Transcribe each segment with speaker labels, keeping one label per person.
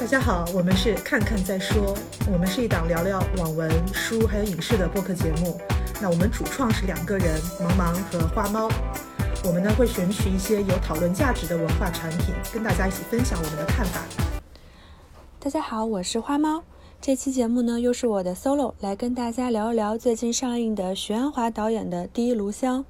Speaker 1: 大家好，我们是看看再说，我们是一档聊聊网文、书还有影视的播客节目。那我们主创是两个人，茫茫和花猫。我们呢会选取一些有讨论价值的文化产品，跟大家一起分享我们的看法。
Speaker 2: 大家好，我是花猫。这期节目呢又是我的 solo，来跟大家聊一聊最近上映的徐安华导演的《第一炉香》。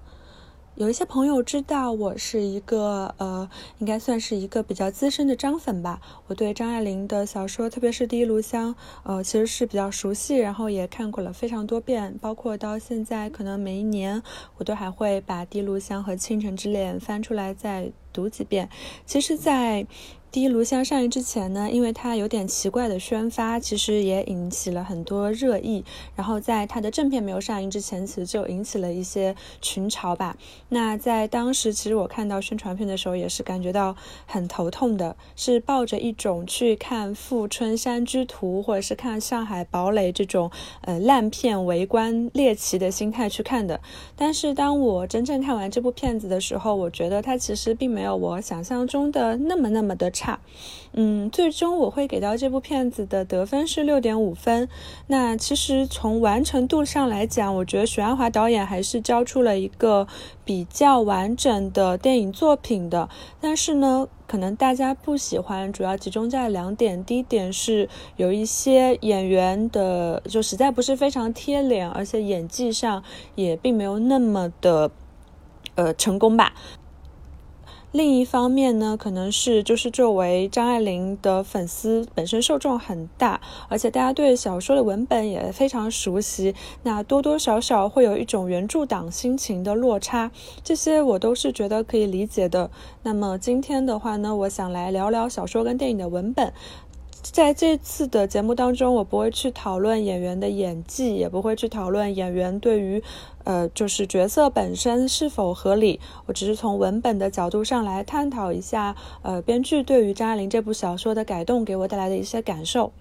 Speaker 2: 有一些朋友知道我是一个呃，应该算是一个比较资深的张粉吧。我对张爱玲的小说，特别是《第一炉香》，呃，其实是比较熟悉，然后也看过了非常多遍。包括到现在，可能每一年我都还会把《第一炉香》和《倾城之恋》翻出来再读几遍。其实，在第一炉香上映之前呢，因为它有点奇怪的宣发，其实也引起了很多热议。然后在它的正片没有上映之前，其实就引起了一些群嘲吧。那在当时，其实我看到宣传片的时候，也是感觉到很头痛的，是抱着一种去看《富春山居图》或者是看《上海堡垒》这种呃烂片围观猎奇的心态去看的。但是当我真正看完这部片子的时候，我觉得它其实并没没有我想象中的那么那么的。差，嗯，最终我会给到这部片子的得分是六点五分。那其实从完成度上来讲，我觉得许鞍华导演还是交出了一个比较完整的电影作品的。但是呢，可能大家不喜欢，主要集中在两点。第一点是有一些演员的就实在不是非常贴脸，而且演技上也并没有那么的呃成功吧。另一方面呢，可能是就是作为张爱玲的粉丝，本身受众很大，而且大家对小说的文本也非常熟悉，那多多少少会有一种原著党心情的落差，这些我都是觉得可以理解的。那么今天的话呢，我想来聊聊小说跟电影的文本。在这次的节目当中，我不会去讨论演员的演技，也不会去讨论演员对于，呃，就是角色本身是否合理。我只是从文本的角度上来探讨一下，呃，编剧对于张爱玲这部小说的改动给我带来的一些感受。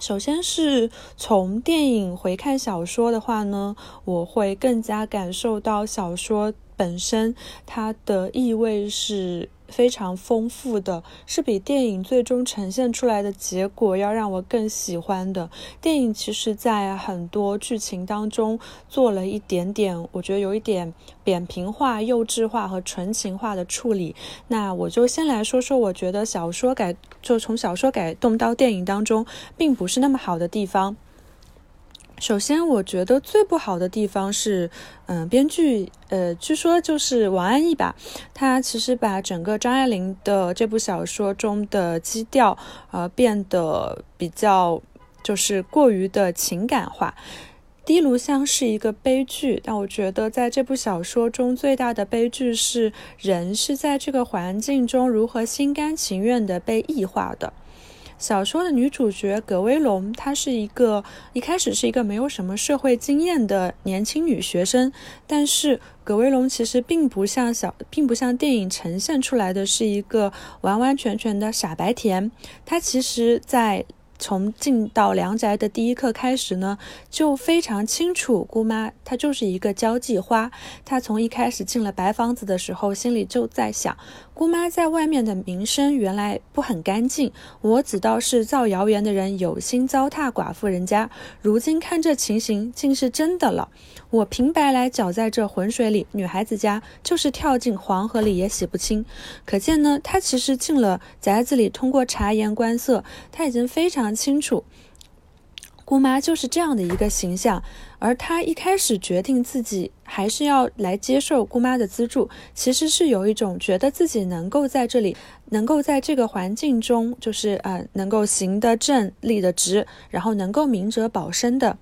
Speaker 2: 首先是从电影回看小说的话呢，我会更加感受到小说本身它的意味是。非常丰富的是比电影最终呈现出来的结果要让我更喜欢的。电影其实，在很多剧情当中做了一点点，我觉得有一点扁平化、幼稚化和纯情化的处理。那我就先来说说，我觉得小说改就从小说改动到电影当中，并不是那么好的地方。首先，我觉得最不好的地方是，嗯，编剧，呃，据说就是王安忆吧，他其实把整个张爱玲的这部小说中的基调，呃，变得比较就是过于的情感化。《滴炉香》是一个悲剧，但我觉得在这部小说中最大的悲剧是人是在这个环境中如何心甘情愿的被异化的。小说的女主角葛威龙，她是一个一开始是一个没有什么社会经验的年轻女学生，但是葛威龙其实并不像小，并不像电影呈现出来的是一个完完全全的傻白甜，她其实，在。从进到良宅的第一刻开始呢，就非常清楚姑妈她就是一个交际花。她从一开始进了白房子的时候，心里就在想，姑妈在外面的名声原来不很干净。我只道是造谣言的人有心糟蹋寡妇人家，如今看这情形，竟是真的了。我平白来搅在这浑水里，女孩子家就是跳进黄河里也洗不清。可见呢，她其实进了宅子里，通过察言观色，她已经非常清楚，姑妈就是这样的一个形象。而她一开始决定自己还是要来接受姑妈的资助，其实是有一种觉得自己能够在这里，能够在这个环境中，就是呃，能够行得正、立得直，然后能够明哲保身的。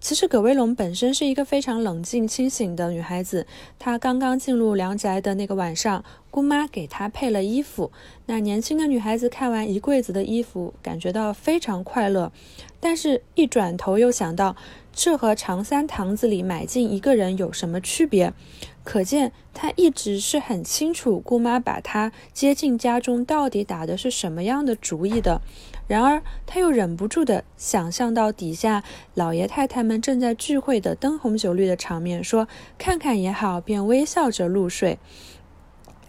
Speaker 2: 其实葛威龙本身是一个非常冷静清醒的女孩子。她刚刚进入梁宅的那个晚上，姑妈给她配了衣服。那年轻的女孩子看完一柜子的衣服，感觉到非常快乐。但是，一转头又想到，这和长三堂子里买进一个人有什么区别？可见她一直是很清楚姑妈把她接进家中到底打的是什么样的主意的。然而，他又忍不住地想象到底下老爷太太们正在聚会的灯红酒绿的场面，说：“看看也好。”便微笑着入睡。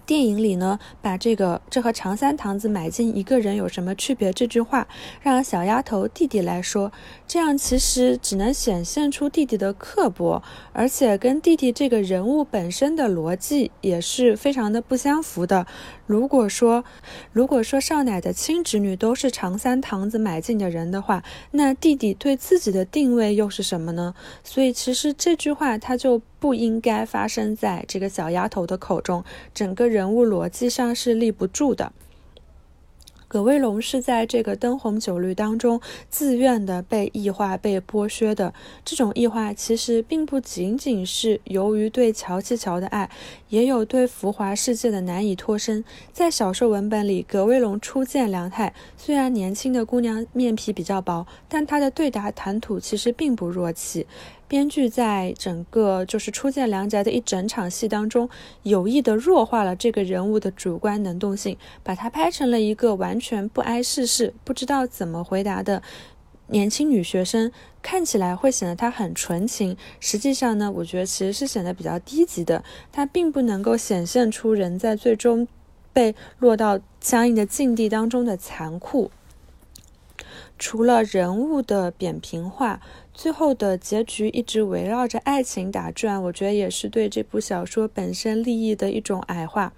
Speaker 2: 电影里呢，把这个“这和长三堂子买进一个人有什么区别”这句话，让小丫头弟弟来说，这样其实只能显现出弟弟的刻薄，而且跟弟弟这个人物本身的逻辑也是非常的不相符的。如果说，如果说少奶的亲侄女都是长三堂子买进的人的话，那弟弟对自己的定位又是什么呢？所以其实这句话它就。不应该发生在这个小丫头的口中，整个人物逻辑上是立不住的。葛威龙是在这个灯红酒绿当中自愿的被异化、被剥削的。这种异化其实并不仅仅是由于对乔七乔的爱，也有对浮华世界的难以脱身。在小说文本里，葛威龙初见梁太，虽然年轻的姑娘面皮比较薄，但她的对答谈吐其实并不弱气。编剧在整个就是初见梁宅的一整场戏当中，有意的弱化了这个人物的主观能动性，把他拍成了一个完全不谙世事、不知道怎么回答的年轻女学生，看起来会显得她很纯情。实际上呢，我觉得其实是显得比较低级的，她并不能够显现出人在最终被落到相应的境地当中的残酷。除了人物的扁平化。最后的结局一直围绕着爱情打转，我觉得也是对这部小说本身利益的一种矮化。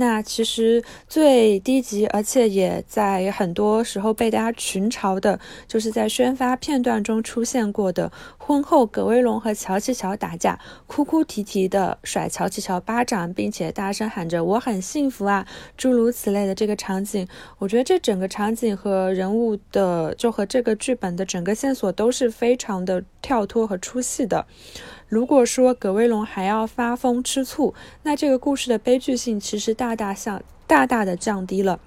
Speaker 2: 那其实最低级，而且也在很多时候被大家群嘲的，就是在宣发片段中出现过的婚后葛威龙和乔七乔打架，哭哭啼啼的甩乔七乔巴掌，并且大声喊着“我很幸福啊”诸如此类的这个场景。我觉得这整个场景和人物的，就和这个剧本的整个线索都是非常常的跳脱和出戏的。如果说葛威龙还要发疯吃醋，那这个故事的悲剧性其实大大降大大的降低了。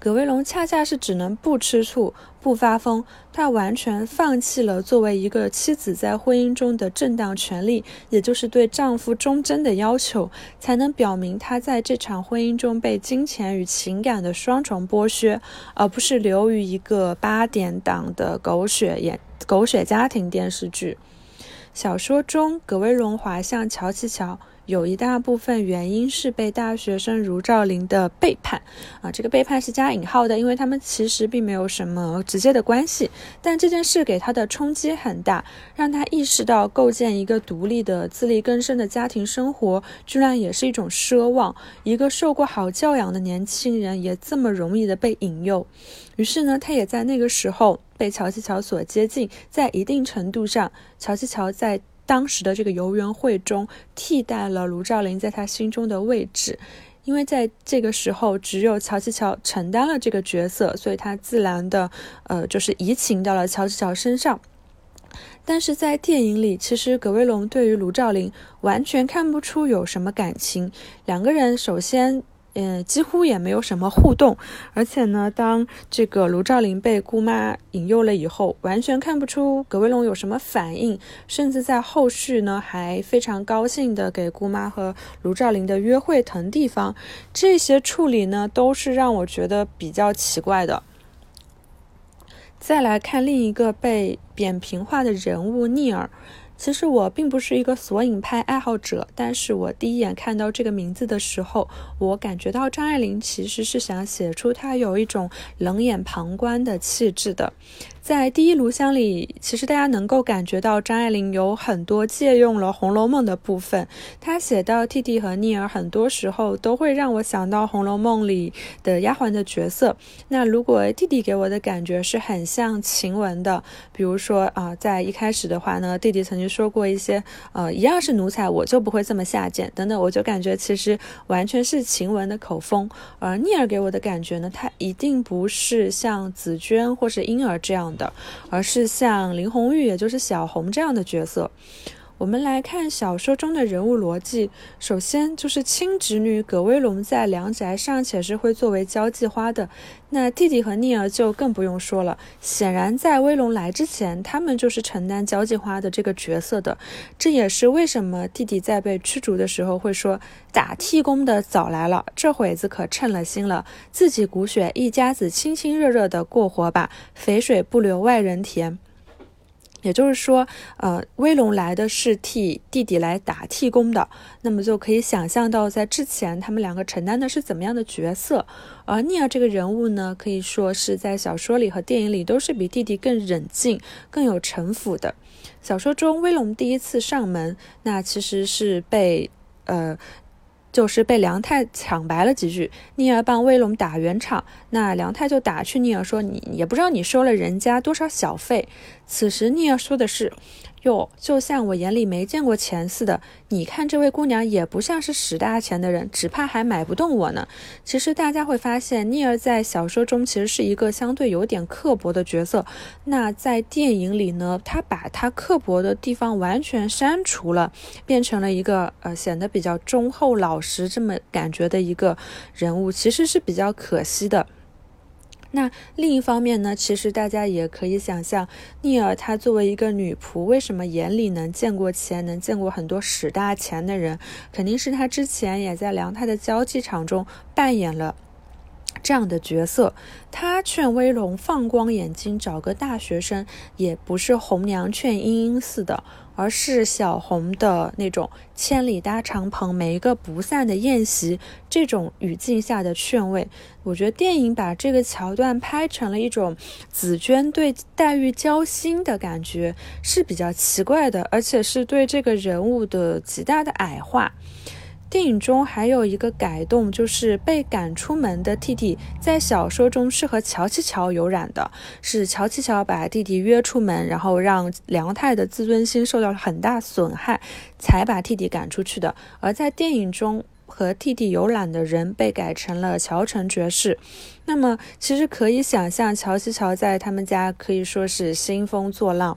Speaker 2: 葛威龙恰恰是只能不吃醋、不发疯，他完全放弃了作为一个妻子在婚姻中的正当权利，也就是对丈夫忠贞的要求，才能表明他在这场婚姻中被金钱与情感的双重剥削，而不是流于一个八点档的狗血演狗血家庭电视剧。小说中，葛威龙滑向乔琪乔，有一大部分原因是被大学生如兆林的背叛啊，这个背叛是加引号的，因为他们其实并没有什么直接的关系，但这件事给他的冲击很大，让他意识到构建一个独立的、自力更生的家庭生活，居然也是一种奢望。一个受过好教养的年轻人，也这么容易的被引诱。于是呢，他也在那个时候被乔西乔所接近，在一定程度上，乔西乔在当时的这个游园会中替代了卢照邻在他心中的位置，因为在这个时候只有乔七乔承担了这个角色，所以他自然的呃就是移情到了乔七乔身上。但是在电影里，其实葛威龙对于卢照邻完全看不出有什么感情，两个人首先。嗯，几乎也没有什么互动，而且呢，当这个卢照林被姑妈引诱了以后，完全看不出葛威龙有什么反应，甚至在后续呢，还非常高兴的给姑妈和卢照林的约会腾地方，这些处理呢，都是让我觉得比较奇怪的。再来看另一个被扁平化的人物聂耳。其实我并不是一个索引派爱好者，但是我第一眼看到这个名字的时候，我感觉到张爱玲其实是想写出她有一种冷眼旁观的气质的。在第一炉香里，其实大家能够感觉到张爱玲有很多借用了《红楼梦》的部分。她写到弟弟和聂儿，很多时候都会让我想到《红楼梦》里的丫鬟的角色。那如果弟弟给我的感觉是很像晴雯的，比如说啊，在一开始的话呢，弟弟曾经说过一些呃，一样是奴才，我就不会这么下贱等等，我就感觉其实完全是晴雯的口风。而聂儿给我的感觉呢，她一定不是像紫娟或是婴儿这样。的，而是像林红玉，也就是小红这样的角色。我们来看小说中的人物逻辑。首先就是亲侄女葛威龙在梁宅尚且是会作为交际花的，那弟弟和聂儿就更不用说了。显然在威龙来之前，他们就是承担交际花的这个角色的。这也是为什么弟弟在被驱逐的时候会说：“打替工的早来了，这会子可称了心了，自己骨血一家子亲亲热热的过活吧，肥水不流外人田。”也就是说，呃，威龙来的是替弟弟来打替工的，那么就可以想象到，在之前他们两个承担的是怎么样的角色。而尼尔这个人物呢，可以说是在小说里和电影里都是比弟弟更冷静、更有城府的。小说中，威龙第一次上门，那其实是被，呃。就是被梁太抢白了几句，聂儿帮威龙打圆场，那梁太就打趣聂儿说：“你也不知道你收了人家多少小费。”此时聂儿说的是。哟，就像我眼里没见过钱似的。你看这位姑娘也不像是使大钱的人，只怕还买不动我呢。其实大家会发现，尼尔在小说中其实是一个相对有点刻薄的角色。那在电影里呢，他把他刻薄的地方完全删除了，变成了一个呃显得比较忠厚老实这么感觉的一个人物，其实是比较可惜的。那另一方面呢，其实大家也可以想象，聂耳她作为一个女仆，为什么眼里能见过钱，能见过很多使大钱的人，肯定是她之前也在梁太的交际场中扮演了。这样的角色，他劝威龙放光眼睛找个大学生，也不是红娘劝莺莺似的，而是小红的那种千里搭长棚，没个不散的宴席这种语境下的劝慰。我觉得电影把这个桥段拍成了一种紫娟对黛玉交心的感觉，是比较奇怪的，而且是对这个人物的极大的矮化。电影中还有一个改动，就是被赶出门的弟弟，在小说中是和乔七乔有染的，是乔七乔把弟弟约出门，然后让梁太的自尊心受到了很大损害，才把弟弟赶出去的。而在电影中，和弟弟有染的人被改成了乔城爵士。那么，其实可以想象，乔七乔在他们家可以说是兴风作浪。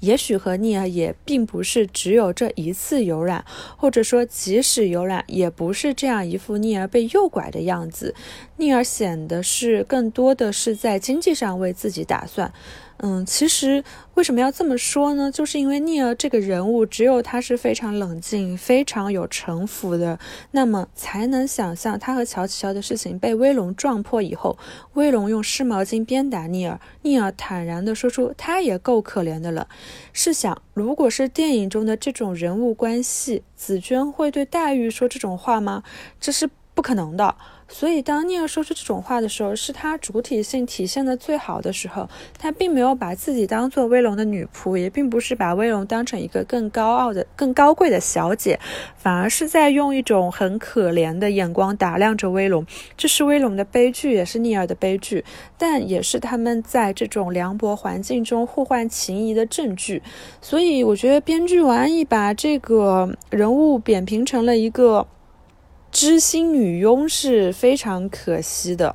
Speaker 2: 也许和聂儿也并不是只有这一次有染，或者说即使有染，也不是这样一副聂儿被诱拐的样子。聂儿显得是更多的是在经济上为自己打算。嗯，其实为什么要这么说呢？就是因为聂儿这个人物，只有他是非常冷静、非常有城府的，那么才能想象他和乔琪乔的事情被威龙撞破以后，威龙用湿毛巾鞭打聂儿，聂儿坦然地说出他也够可怜的了。试想，如果是电影中的这种人物关系，紫娟会对黛玉说这种话吗？这是不可能的。所以，当聂尔说出这种话的时候，是他主体性体现的最好的时候。他并没有把自己当做威龙的女仆，也并不是把威龙当成一个更高傲的、更高贵的小姐，反而是在用一种很可怜的眼光打量着威龙。这是威龙的悲剧，也是聂尔的悲剧，但也是他们在这种凉薄环境中互换情谊的证据。所以，我觉得编剧王毅把这个人物扁平成了一个。知心女佣是非常可惜的。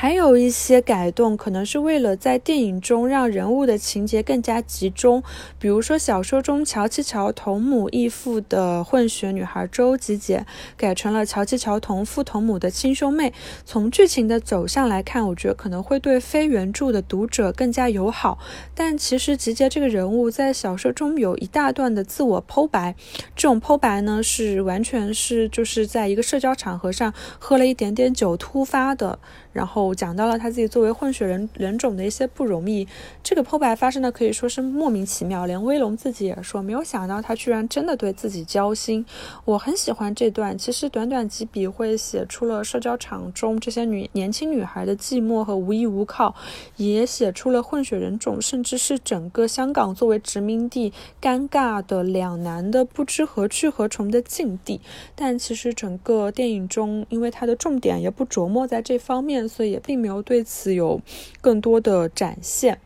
Speaker 2: 还有一些改动，可能是为了在电影中让人物的情节更加集中。比如说，小说中乔七乔同母异父的混血女孩周吉姐，改成了乔七乔同父同母的亲兄妹。从剧情的走向来看，我觉得可能会对非原著的读者更加友好。但其实吉姐这个人物在小说中有一大段的自我剖白，这种剖白呢，是完全是就是在一个社交场合上喝了一点点酒突发的。然后讲到了他自己作为混血人人种的一些不容易，这个剖白发生的可以说是莫名其妙，连威龙自己也说没有想到他居然真的对自己交心。我很喜欢这段，其实短短几笔会写出了社交场中这些女年轻女孩的寂寞和无依无靠，也写出了混血人种甚至是整个香港作为殖民地尴尬的两难的不知何去何从的境地。但其实整个电影中，因为它的重点也不琢磨在这方面。所以也并没有对此有更多的展现。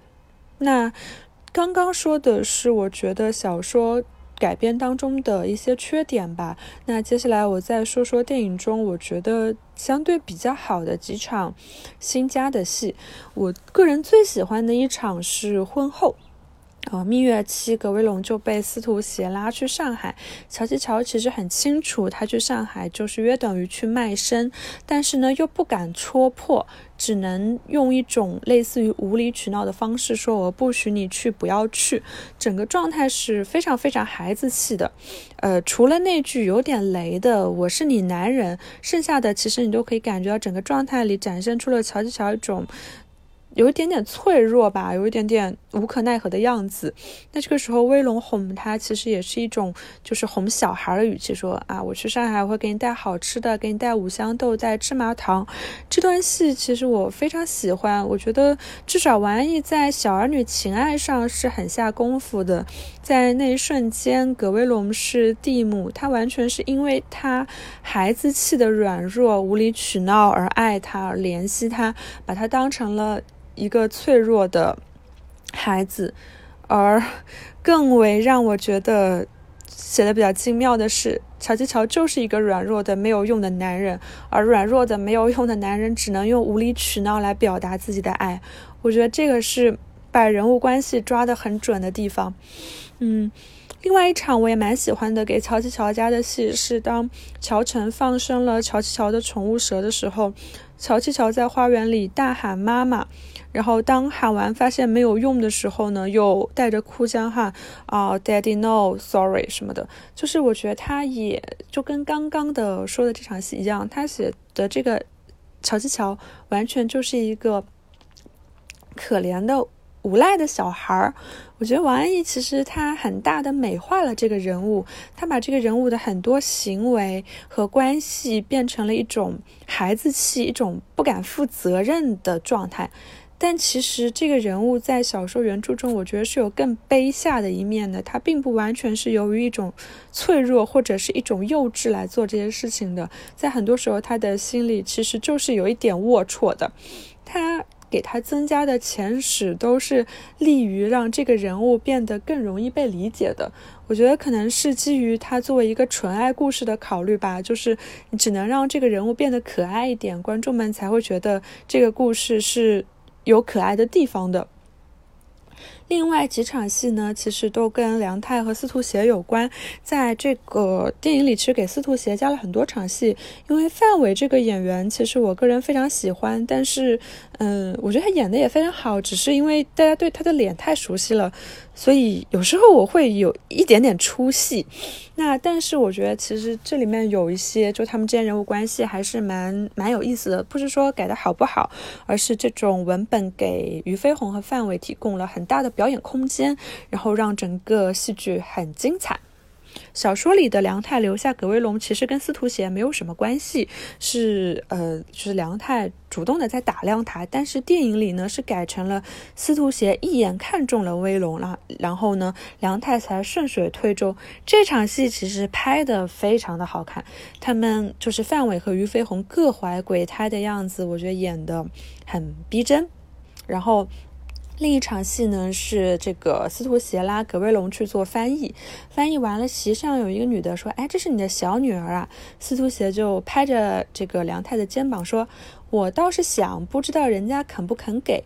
Speaker 2: 那刚刚说的是我觉得小说改编当中的一些缺点吧。那接下来我再说说电影中我觉得相对比较好的几场新加的戏。我个人最喜欢的一场是婚后。呃，蜜月期，葛威龙就被司徒协拉去上海。乔吉乔其实很清楚，他去上海就是约等于去卖身，但是呢又不敢戳破，只能用一种类似于无理取闹的方式说：“我不许你去，不要去。”整个状态是非常非常孩子气的。呃，除了那句有点雷的“我是你男人”，剩下的其实你都可以感觉到整个状态里展现出了乔吉乔一种。有一点点脆弱吧，有一点点无可奈何的样子。那这个时候，威龙哄他，其实也是一种就是哄小孩的语气，说啊，我去上海会给你带好吃的，给你带五香豆，带芝麻糖。这段戏其实我非常喜欢，我觉得至少王安忆在小儿女情爱上是很下功夫的。在那一瞬间，葛威龙是蒂姆，他完全是因为他孩子气的软弱、无理取闹而爱他，而怜惜他，把他当成了。一个脆弱的孩子，而更为让我觉得写的比较精妙的是，乔吉乔就是一个软弱的没有用的男人，而软弱的没有用的男人只能用无理取闹来表达自己的爱。我觉得这个是把人物关系抓得很准的地方。嗯，另外一场我也蛮喜欢的，给乔吉乔家的戏是当乔晨放生了乔吉乔的宠物蛇的时候，乔吉乔在花园里大喊妈妈。然后当喊完发现没有用的时候呢，又带着哭腔喊啊，Daddy no sorry 什么的，就是我觉得他也就跟刚刚的说的这场戏一样，他写的这个乔吉乔完全就是一个可怜的无赖的小孩儿。我觉得王安忆其实他很大的美化了这个人物，他把这个人物的很多行为和关系变成了一种孩子气，一种不敢负责任的状态。但其实这个人物在小说原著中，我觉得是有更卑下的一面的。他并不完全是由于一种脆弱或者是一种幼稚来做这些事情的。在很多时候，他的心里其实就是有一点龌龊的。他给他增加的前史都是利于让这个人物变得更容易被理解的。我觉得可能是基于他作为一个纯爱故事的考虑吧，就是你只能让这个人物变得可爱一点，观众们才会觉得这个故事是。有可爱的地方的。另外几场戏呢，其实都跟梁太和司徒协有关。在这个电影里，其实给司徒协加了很多场戏，因为范伟这个演员，其实我个人非常喜欢。但是，嗯，我觉得他演的也非常好，只是因为大家对他的脸太熟悉了。所以有时候我会有一点点出戏，那但是我觉得其实这里面有一些就他们之间人物关系还是蛮蛮有意思的，不是说改的好不好，而是这种文本给俞飞鸿和范伟提供了很大的表演空间，然后让整个戏剧很精彩。小说里的梁太留下葛威龙，其实跟司徒贤没有什么关系，是呃，就是梁太主动的在打量他。但是电影里呢，是改成了司徒贤一眼看中了威龙了，然后呢，梁太才顺水推舟。这场戏其实拍的非常的好看，他们就是范伟和俞飞鸿各怀鬼胎的样子，我觉得演的很逼真，然后。另一场戏呢是这个司徒协拉葛威龙去做翻译，翻译完了，席上有一个女的说：“哎，这是你的小女儿啊。”司徒协就拍着这个梁太的肩膀说：“我倒是想，不知道人家肯不肯给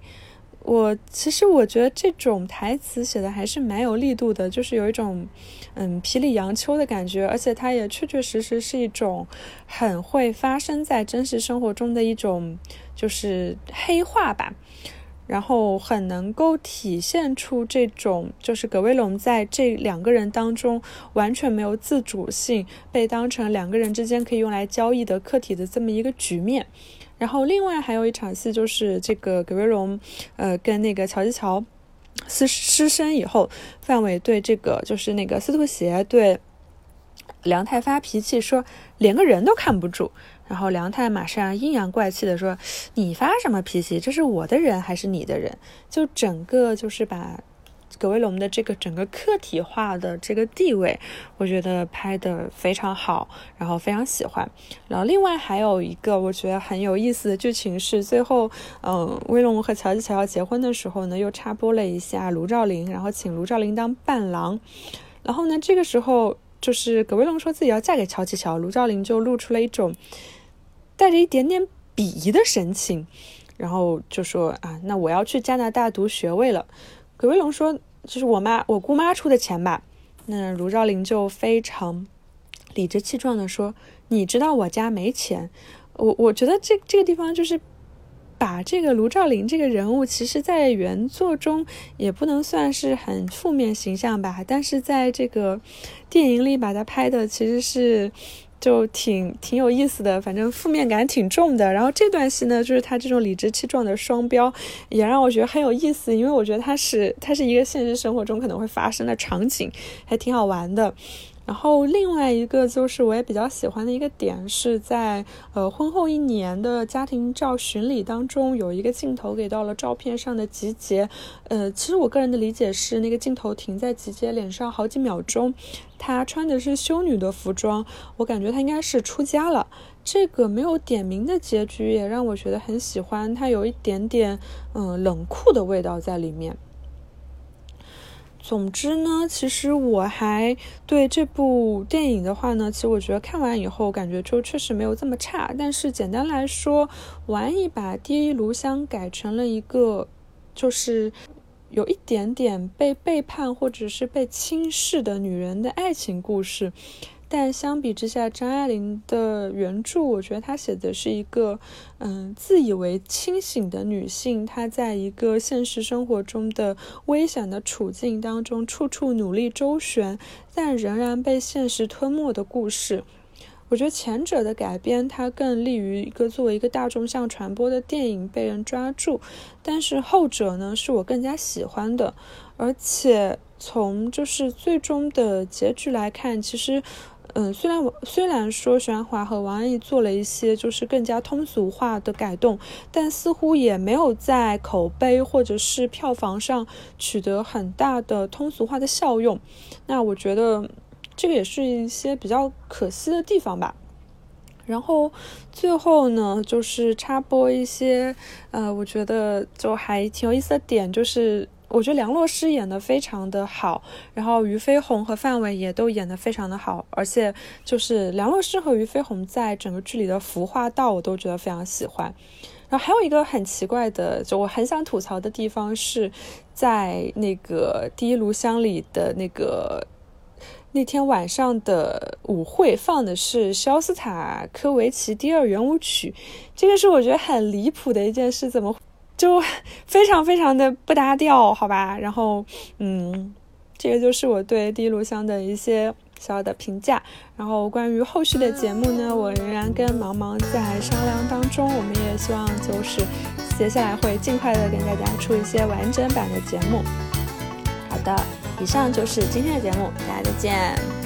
Speaker 2: 我。”其实我觉得这种台词写的还是蛮有力度的，就是有一种嗯霹雳杨秋的感觉，而且它也确确实实是一种很会发生在真实生活中的一种就是黑话吧。然后很能够体现出这种，就是葛威龙在这两个人当中完全没有自主性，被当成两个人之间可以用来交易的客体的这么一个局面。然后另外还有一场戏，就是这个葛威龙，呃，跟那个乔吉乔失失身以后，范伟对这个就是那个司徒协对梁太发脾气，说连个人都看不住。然后梁太马上阴阳怪气的说：“你发什么脾气？这是我的人还是你的人？”就整个就是把葛威龙的这个整个客体化的这个地位，我觉得拍的非常好，然后非常喜欢。然后另外还有一个我觉得很有意思的剧情是，最后嗯，威龙和乔吉乔要结婚的时候呢，又插播了一下卢照林，然后请卢照林当伴郎。然后呢，这个时候就是葛威龙说自己要嫁给乔吉乔，卢照林就露出了一种。带着一点点鄙夷的神情，然后就说啊，那我要去加拿大读学位了。葛威龙说，就是我妈我姑妈出的钱吧？那卢照林就非常理直气壮的说，你知道我家没钱。我我觉得这这个地方就是把这个卢照林这个人物，其实在原作中也不能算是很负面形象吧，但是在这个电影里把他拍的其实是。就挺挺有意思的，反正负面感挺重的。然后这段戏呢，就是他这种理直气壮的双标，也让我觉得很有意思，因为我觉得它是它是一个现实生活中可能会发生的场景，还挺好玩的。然后另外一个就是我也比较喜欢的一个点是在呃婚后一年的家庭照巡礼当中，有一个镜头给到了照片上的吉杰，呃，其实我个人的理解是那个镜头停在吉杰脸上好几秒钟，他穿的是修女的服装，我感觉他应该是出家了。这个没有点名的结局也让我觉得很喜欢，它有一点点嗯冷酷的味道在里面。总之呢，其实我还对这部电影的话呢，其实我觉得看完以后感觉就确实没有这么差。但是简单来说，玩一把第一炉香改成了一个，就是有一点点被背叛或者是被轻视的女人的爱情故事。但相比之下，张爱玲的原著，我觉得她写的是一个，嗯，自以为清醒的女性，她在一个现实生活中的危险的处境当中，处处努力周旋，但仍然被现实吞没的故事。我觉得前者的改编，它更利于一个作为一个大众向传播的电影被人抓住，但是后者呢，是我更加喜欢的，而且从就是最终的结局来看，其实。嗯，虽然我虽然说徐安华和王安忆做了一些就是更加通俗化的改动，但似乎也没有在口碑或者是票房上取得很大的通俗化的效用。那我觉得这个也是一些比较可惜的地方吧。然后最后呢，就是插播一些，呃，我觉得就还挺有意思的点，就是。我觉得梁洛施演的非常的好，然后俞飞鸿和范伟也都演的非常的好，而且就是梁洛施和俞飞鸿在整个剧里的服化道我都觉得非常喜欢。然后还有一个很奇怪的，就我很想吐槽的地方是在那个第一炉香里的那个那天晚上的舞会放的是肖斯塔科维奇第二圆舞曲，这个是我觉得很离谱的一件事，怎么？就非常非常的不搭调，好吧。然后，嗯，这个就是我对《第一炉香》的一些小小的评价。然后，关于后续的节目呢，我仍然跟芒芒在商量当中。我们也希望就是接下来会尽快的跟大家出一些完整版的节目。好的，以上就是今天的节目，大家再见。